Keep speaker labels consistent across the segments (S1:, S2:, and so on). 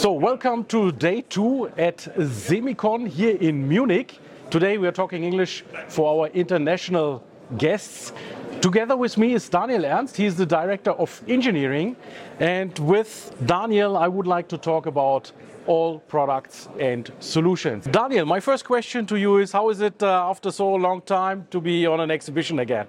S1: So, welcome to day two at Semicon here in Munich. Today we are talking English for our international guests. Together with me is Daniel Ernst. He is the Director of Engineering. And with Daniel, I would like to talk about all products and solutions. Daniel, my first question to you is how is it uh, after so long time to be on an exhibition again?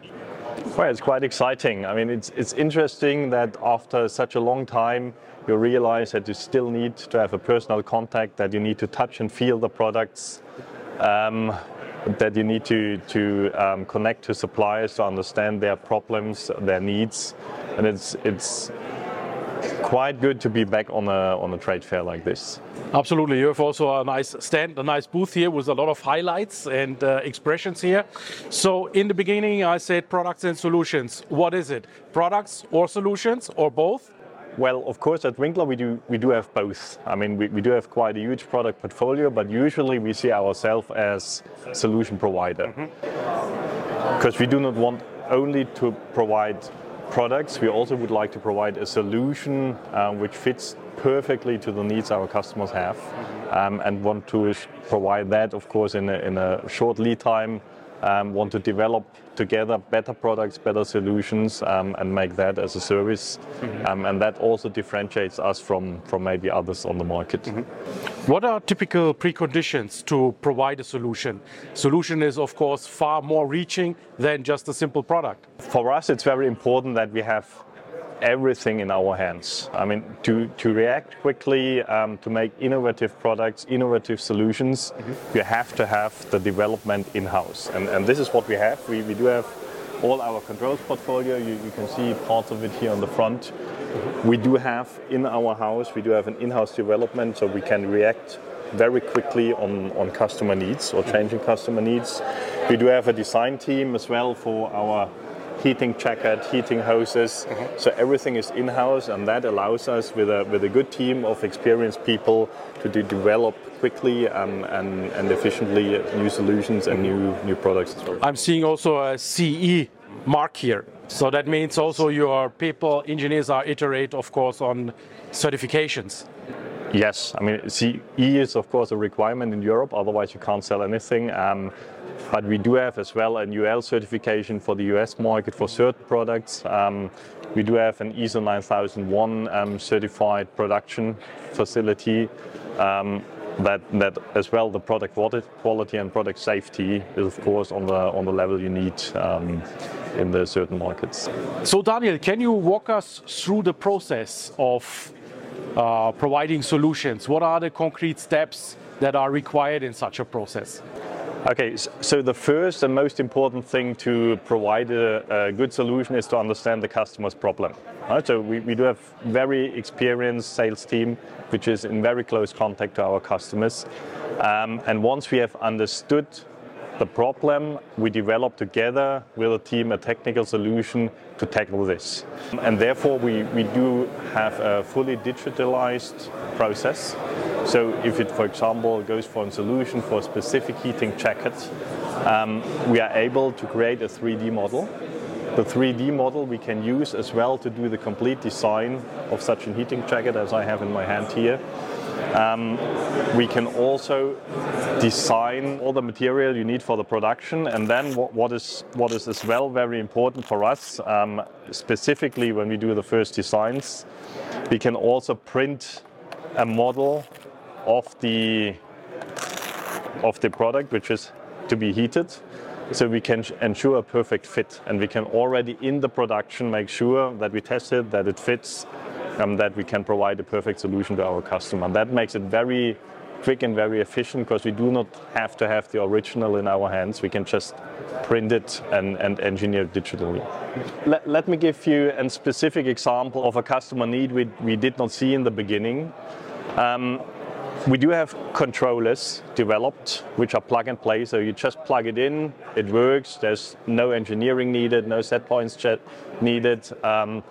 S2: Well, it's quite exciting. I mean, it's, it's interesting that after such a long time, you realize that you still need to have a personal contact, that you need to touch and feel the products, um, that you need to, to um, connect to suppliers to understand their problems, their needs. And it's, it's quite good to be back on a, on a trade fair like this.
S1: Absolutely. You have also a nice stand, a nice booth here with a lot of highlights and uh, expressions here. So, in the beginning, I said products and solutions. What is it? Products or solutions or both?
S2: Well, of course, at Winkler we do we do have both. I mean, we, we do have quite a huge product portfolio, but usually we see ourselves as solution provider because we do not want only to provide products. We also would like to provide a solution uh, which fits perfectly to the needs our customers have, um, and want to provide that, of course, in a, in a short lead time um, want to develop together better products, better solutions, um, and make that as a service. Mm-hmm. Um, and that also differentiates us from, from maybe others on the market.
S1: Mm-hmm. What are typical preconditions to provide a solution? Solution is, of course, far more reaching than just a simple product.
S2: For us, it's very important that we have everything in our hands. I mean, to, to react quickly, um, to make innovative products, innovative solutions, mm-hmm. you have to have the development in house. And, and this is what we have. We, we do have all our controls portfolio. You, you can see parts of it here on the front. Mm-hmm. We do have in our house, we do have an in house development so we can react very quickly on, on customer needs or changing customer needs. We do have a design team as well for our heating jacket, heating hoses. Mm-hmm. So everything is in-house, and that allows us with a with a good team of experienced people to do, develop quickly um, and and efficiently new solutions and new new products.
S1: I'm seeing also a CE mark here. So that means also your people, engineers are iterate, of course, on certifications.
S2: Yes, I mean CE is of course a requirement in Europe. Otherwise, you can't sell anything. Um, but we do have as well an UL certification for the US market for certain products. Um, we do have an ISO 9001 um, certified production facility. Um, that, that as well the product quality and product safety is of course on the on the level you need um, in the certain markets.
S1: So Daniel, can you walk us through the process of uh, providing solutions? What are the concrete steps that are required in such a process?
S2: Okay, so the first and most important thing to provide a, a good solution is to understand the customer's problem. Right? So we, we do have very experienced sales team, which is in very close contact to our customers. Um, and once we have understood the problem, we develop together with a team a technical solution to tackle this. And therefore, we, we do have a fully digitalized process. So if it, for example, goes for a solution for a specific heating jacket, um, we are able to create a 3D model. The 3D model we can use as well to do the complete design of such a heating jacket as I have in my hand here. Um, we can also design all the material you need for the production, and then what, what is what is as well very important for us, um, specifically when we do the first designs, we can also print a model of the of the product which is to be heated so we can ensure a perfect fit. And we can already in the production make sure that we test it that it fits um, that we can provide a perfect solution to our customer. That makes it very quick and very efficient because we do not have to have the original in our hands. We can just print it and, and engineer it digitally. Let, let me give you a specific example of a customer need we, we did not see in the beginning. Um, we do have controllers developed which are plug and play, so you just plug it in, it works, there's no engineering needed, no set points needed. Um,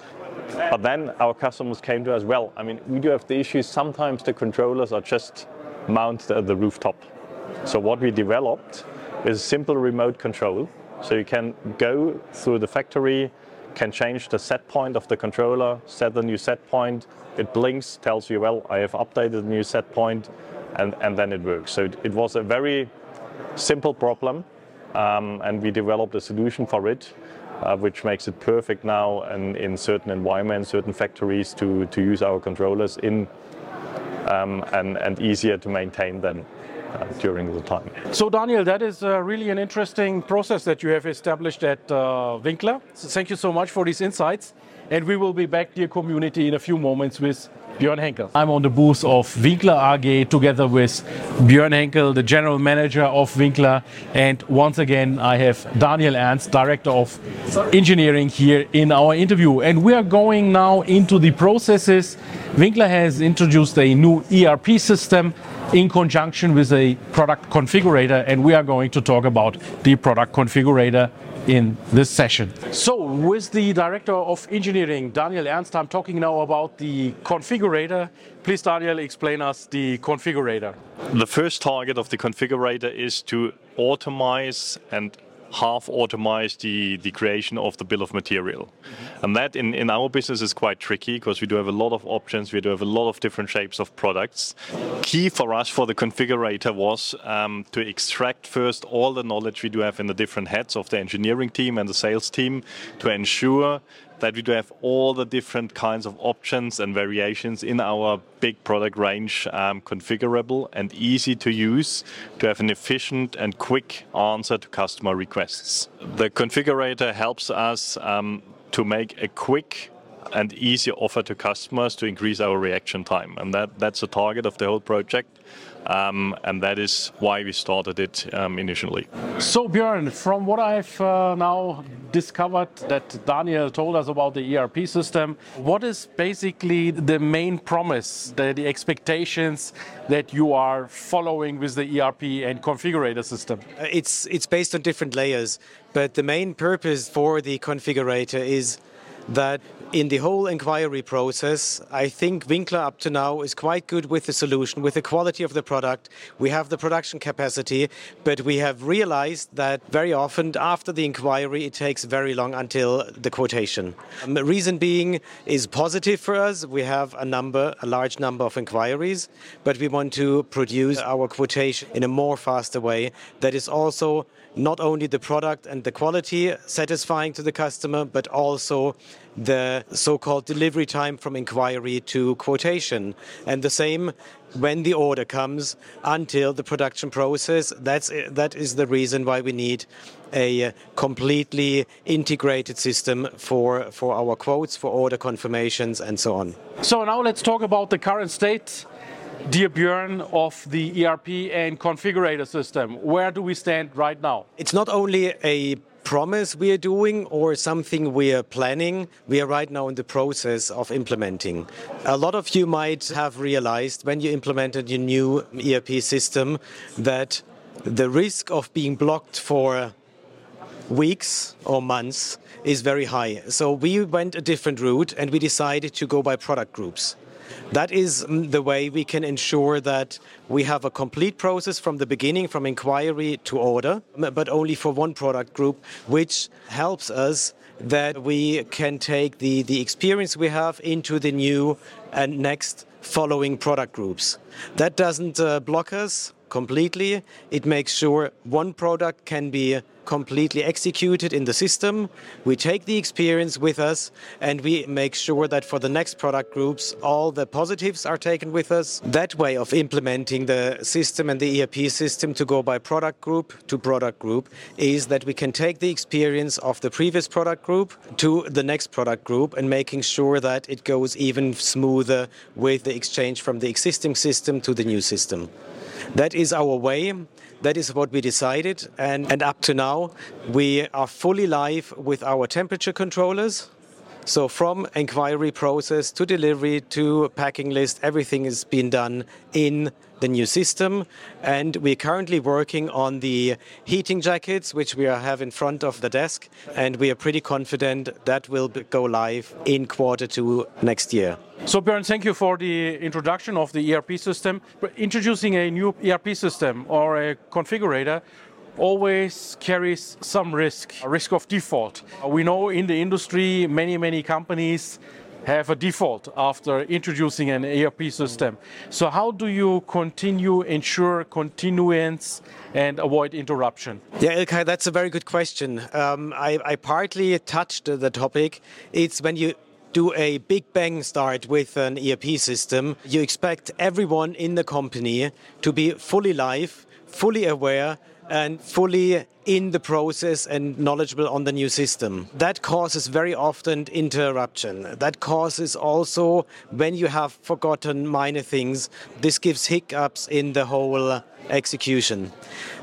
S2: but then our customers came to us, well, I mean, we do have the issue, sometimes the controllers are just mounted at the rooftop. So what we developed is simple remote control. So you can go through the factory, can change the set point of the controller, set the new set point, it blinks, tells you, well, I have updated the new set point, and, and then it works. So it, it was a very simple problem, um, and we developed a solution for it, uh, which makes it perfect now and in certain environments, certain factories to, to use our controllers in um, and, and easier to maintain them. Uh, during the time.
S1: So, Daniel, that is uh, really an interesting process that you have established at uh, Winkler. So thank you so much for these insights. And we will be back, dear community, in a few moments with Björn Henkel. I'm on the booth of Winkler AG together with Björn Henkel, the general manager of Winkler. And once again, I have Daniel Ernst, director of engineering here in our interview. And we are going now into the processes. Winkler has introduced a new ERP system in conjunction with a product configurator, and we are going to talk about the product configurator in this session. So, with the Director of Engineering, Daniel Ernst, I'm talking now about the configurator. Please, Daniel, explain us the configurator.
S2: The first target of the configurator is to automate and half automate the, the creation of the bill of material. Mm-hmm. And that in, in our business is quite tricky because we do have a lot of options, we do have a lot of different shapes of products. Key for us for the configurator was um, to extract first all the knowledge we do have in the different heads of the engineering team and the sales team to ensure that we do have all the different kinds of options and variations in our big product range um, configurable and easy to use to have an efficient and quick answer to customer requests. The configurator helps us um, to make a quick and easy offer to customers to increase our reaction time. And that, that's the target of the whole project. Um, and that is why we started it um, initially.
S1: So, Björn, from what I've uh, now discovered that Daniel told us about the ERP system, what is basically the main promise, the, the expectations that you are following with the ERP and configurator system?
S3: Uh, it's, it's based on different layers, but the main purpose for the configurator is that in the whole inquiry process, I think Winkler up to now is quite good with the solution, with the quality of the product. We have the production capacity, but we have realized that very often after the inquiry, it takes very long until the quotation. Um, the reason being is positive for us. We have a number, a large number of inquiries, but we want to produce our quotation in a more faster way that is also not only the product and the quality satisfying to the customer, but also the so-called delivery time from inquiry to quotation. And the same when the order comes until the production process. That's that is the reason why we need a completely integrated system for for our quotes, for order confirmations, and so on.
S1: So now let's talk about the current state Dear Björn of the ERP and configurator system, where do we stand right now?
S3: It's not only a promise we are doing or something we are planning. We are right now in the process of implementing. A lot of you might have realized when you implemented your new ERP system that the risk of being blocked for weeks or months is very high. So we went a different route and we decided to go by product groups. That is the way we can ensure that we have a complete process from the beginning, from inquiry to order, but only for one product group, which helps us that we can take the, the experience we have into the new and next following product groups. That doesn't uh, block us completely. It makes sure one product can be completely executed in the system. We take the experience with us and we make sure that for the next product groups, all the positives are taken with us. That way of implementing the system and the ERP system to go by product group to product group is that we can take the experience of the previous product group to the next product group and making sure that it goes even smoother with the exchange from the existing system to the new system. That is our way. That is what we decided. And, and up to now, we are fully live with our temperature controllers. So from inquiry process to delivery to packing list, everything is being done in the new system. And we're currently working on the heating jackets, which we have in front of the desk. And we are pretty confident that will go live in quarter two next year.
S1: So, Björn, thank you for the introduction of the ERP system. Introducing a new ERP system or a configurator always carries some risk, a risk of default. We know in the industry many, many companies have a default after introducing an ERP system. So how do you continue ensure continuance and avoid interruption?
S3: Yeah, Ilkay, that's a very good question. Um, I, I partly touched the topic. It's when you do a big bang start with an ERP system, you expect everyone in the company to be fully live, fully aware, and fully in the process and knowledgeable on the new system. That causes very often interruption. That causes also when you have forgotten minor things, this gives hiccups in the whole execution.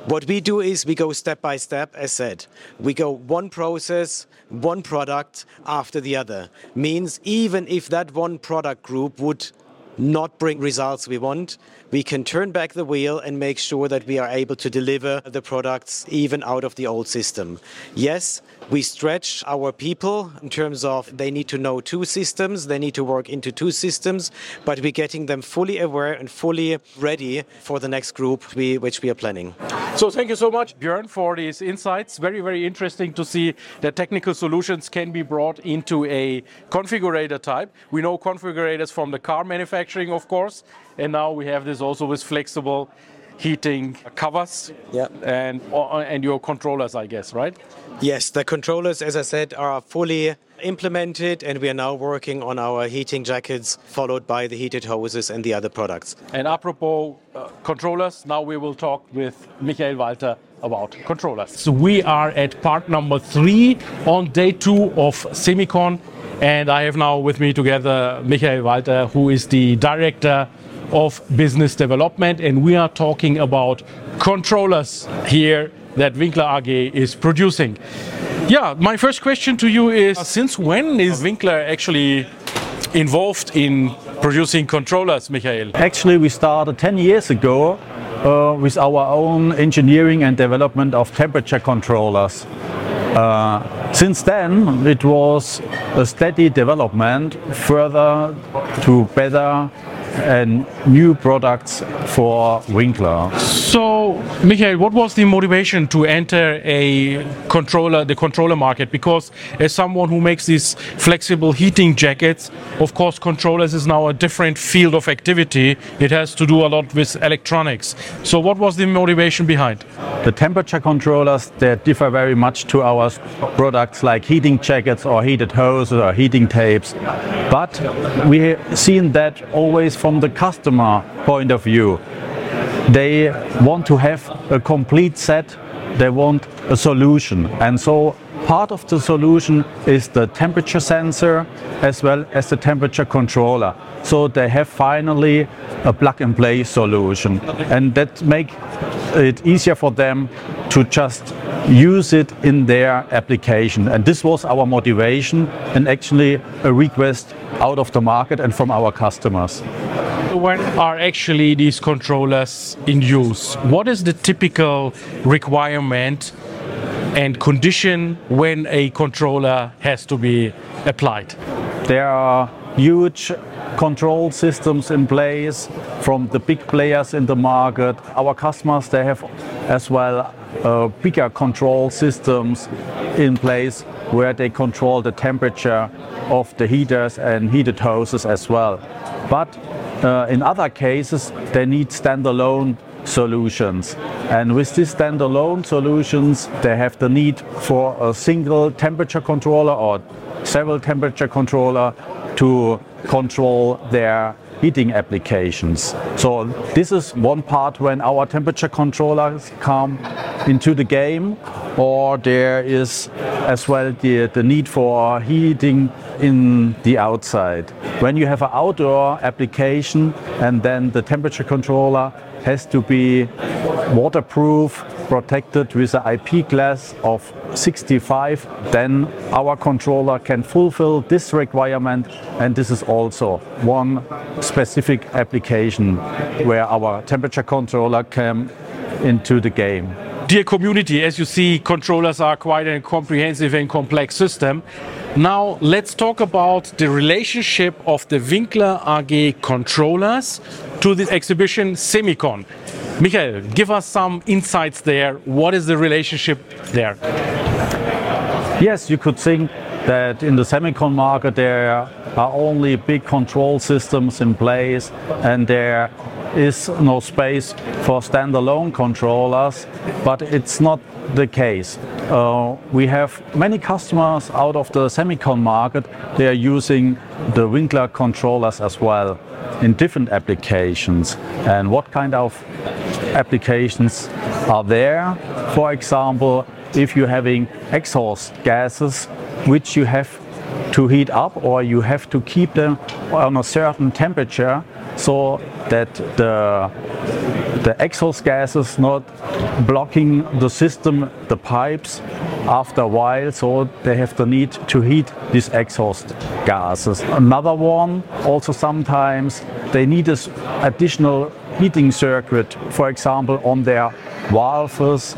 S3: What we do is we go step by step, as said. We go one process, one product after the other. Means even if that one product group would not bring results we want, we can turn back the wheel and make sure that we are able to deliver the products even out of the old system. Yes, we stretch our people in terms of they need to know two systems, they need to work into two systems, but we're getting them fully aware and fully ready for the next group we, which we are planning.
S1: So thank you so much, Björn, for these insights. Very, very interesting to see that technical solutions can be brought into a configurator type. We know configurators from the car manufacturing, of course, and now we have this also with flexible heating covers
S3: yeah.
S1: and and your controllers, I guess, right?
S3: Yes, the controllers, as I said, are fully implemented, and we are now working on our heating jackets, followed by the heated hoses and the other products.
S1: And apropos uh, controllers, now we will talk with Michael Walter about controllers. So we are at part number three on day two of Semicon, and I have now with me together Michael Walter, who is the director of business development, and we are talking about controllers here that Winkler AG is producing. Yeah, my first question to you is since when is Winkler actually involved in producing controllers, Michael?
S4: Actually, we started 10 years ago uh, with our own engineering and development of temperature controllers. Uh, since then, it was a steady development further to better new products for Winkler.
S1: So, Michael, what was the motivation to enter a controller, the controller market? Because as someone who makes these flexible heating jackets, of course, controllers is now a different field of activity. It has to do a lot with electronics. So, what was the motivation behind?
S4: The temperature controllers they differ very much to our products like heating jackets or heated hoses or heating tapes, but we have seen that always from the customer point of view. They want to have a complete set, they want a solution. And so part of the solution is the temperature sensor as well as the temperature controller. So they have finally a plug and play solution. And that make it easier for them to just use it in their application. And this was our motivation and actually a request out of the market and from our customers.
S1: When are actually these controllers in use? What is the typical requirement and condition when a controller has to be applied?
S4: There are huge control systems in place from the big players in the market. Our customers, they have as well uh, bigger control systems in place where they control the temperature of the heaters and heated hoses as well. But uh, in other cases, they need standalone solutions. And with these standalone solutions, they have the need for a single temperature controller or several temperature controller to control their heating applications. So this is one part when our temperature controllers come into the game or there is as well the, the need for heating in the outside. When you have an outdoor application and then the temperature controller has to be waterproof, protected with an IP glass of 65, then our controller can fulfill this requirement and this is also one specific application where our temperature controller came into the game.
S1: Dear community, as you see, controllers are quite a comprehensive and complex system. Now let's talk about the relationship of the Winkler AG controllers to the exhibition Semicon. Michael, give us some insights there. What is the relationship there?
S4: Yes, you could think that in the semicon market there are only big control systems in place and there is no space for standalone controllers, but it's not the case. Uh, we have many customers out of the semicon market, they are using the Winkler controllers as well in different applications. And what kind of applications are there? For example, if you're having exhaust gases which you have to heat up or you have to keep them on a certain temperature so that the the exhaust gases not blocking the system, the pipes after a while, so they have the need to heat these exhaust gases. Another one, also sometimes they need this additional heating circuit, for example, on their valves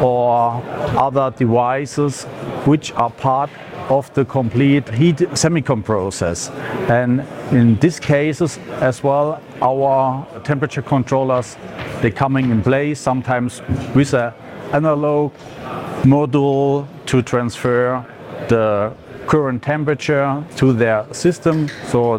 S4: or other devices which are part of the complete heat semicon process. And in these cases as well, our temperature controllers, they coming in place sometimes with an analog module to transfer the current temperature to their system. So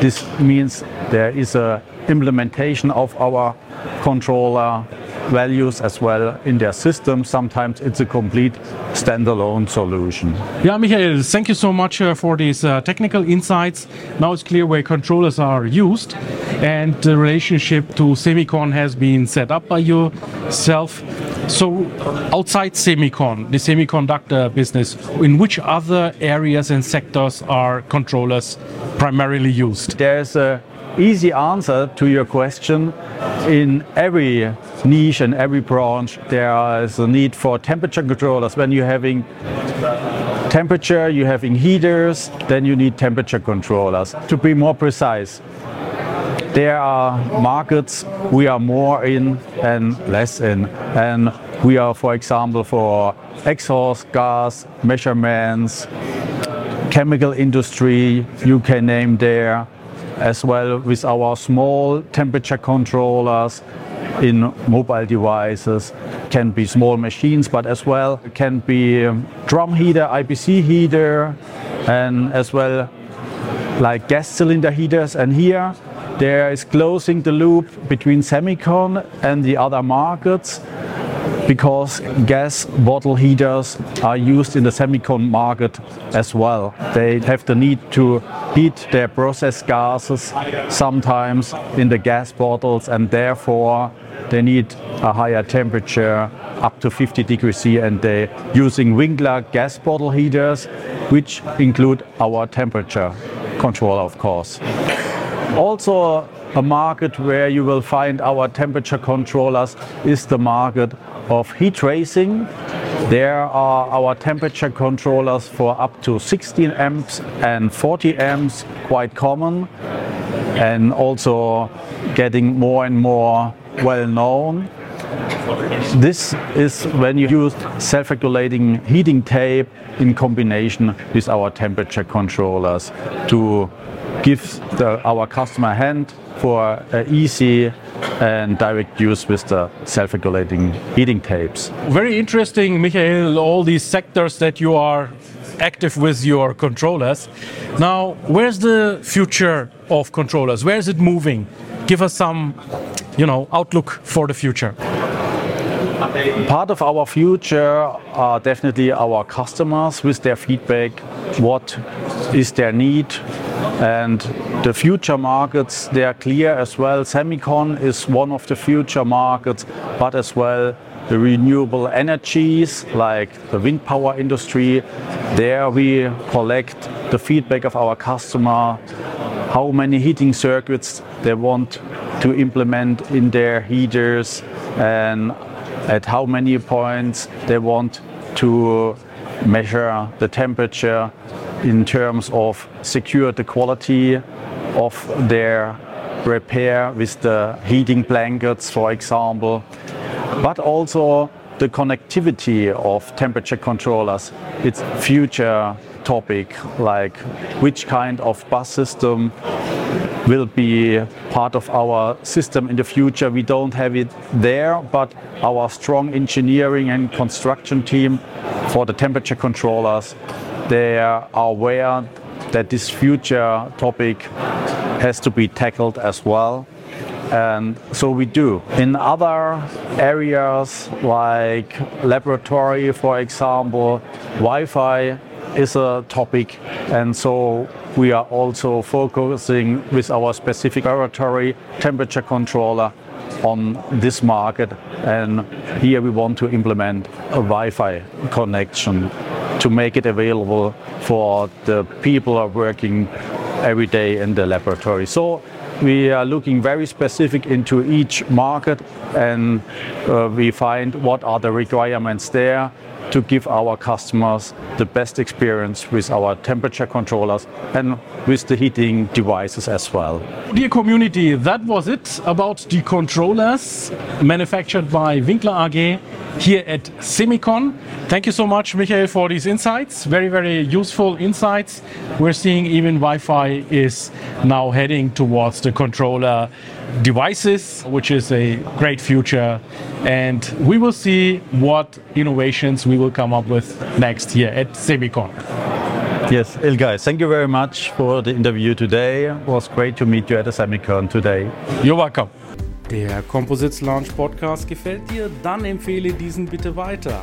S4: this means there is a implementation of our controller values as well in their system. Sometimes it's a complete standalone solution.
S1: Yeah, Michael, thank you so much uh, for these uh, technical insights. Now it's clear where controllers are used and the relationship to Semicon has been set up by yourself. So outside Semicon, the semiconductor business, in which other areas and sectors are controllers primarily used?
S4: There's a easy answer to your question. In every niche and every branch, there is a need for temperature controllers. When you're having temperature, you're having heaters, then you need temperature controllers. To be more precise, there are markets we are more in and less in. And we are, for example, for exhaust gas measurements, chemical industry, you can name there, as well with our small temperature controllers in mobile devices, can be small machines, but as well can be um, drum heater, IBC heater, and as well like gas cylinder heaters. And here there is closing the loop between semicon and the other markets because gas bottle heaters are used in the semicon market as well. They have the need to heat their process gases sometimes in the gas bottles and therefore they need a higher temperature up to 50 degrees C and they're using Winkler gas bottle heaters which include our temperature control of course. Also a market where you will find our temperature controllers is the market of heat tracing. There are our temperature controllers for up to 16 amps and 40 amps, quite common, and also getting more and more well known. This is when you use self-regulating heating tape in combination with our temperature controllers to give the, our customer hand for easy and direct use with the self-regulating heating tapes.
S1: Very interesting, Michael, all these sectors that you are active with your controllers. Now, where's the future of controllers? Where is it moving? Give us some, you know, outlook for the future.
S4: Part of our future are definitely our customers with their feedback. What is their need? And the future markets, they are clear as well. Semicon is one of the future markets, but as well the renewable energies like the wind power industry. There we collect the feedback of our customer, how many heating circuits they want to implement in their heaters and at how many points they want to measure the temperature in terms of secure the quality of their repair with the heating blankets, for example, but also the connectivity of temperature controllers. It's future topic like which kind of bus system will be part of our system in the future. We don't have it there, but our strong engineering and construction team for the temperature controllers, they are aware that this future topic has to be tackled as well. And so we do. In other areas like laboratory, for example, Wi Fi is a topic. And so we are also focusing with our specific laboratory temperature controller on this market. And here we want to implement a Wi Fi connection to make it available for the people who are working every day in the laboratory. So we are looking very specific into each market and uh, we find what are the requirements there to give our customers the best experience with our temperature controllers and with the heating devices as well.
S1: Dear community, that was it about the controllers manufactured by Winkler AG here at Semicon. Thank you so much, Michael, for these insights. Very, very useful insights. We're seeing even Wi Fi is now heading towards the controller devices, which is a great future. And we will see what innovations we will come up with next year at Semicon.
S4: Yes, Ilkay, thank you very much for the interview today. It was great to meet you at the Semicon today.
S1: You're welcome. Der Composites Launch Podcast gefällt dir? Dann empfehle diesen bitte weiter.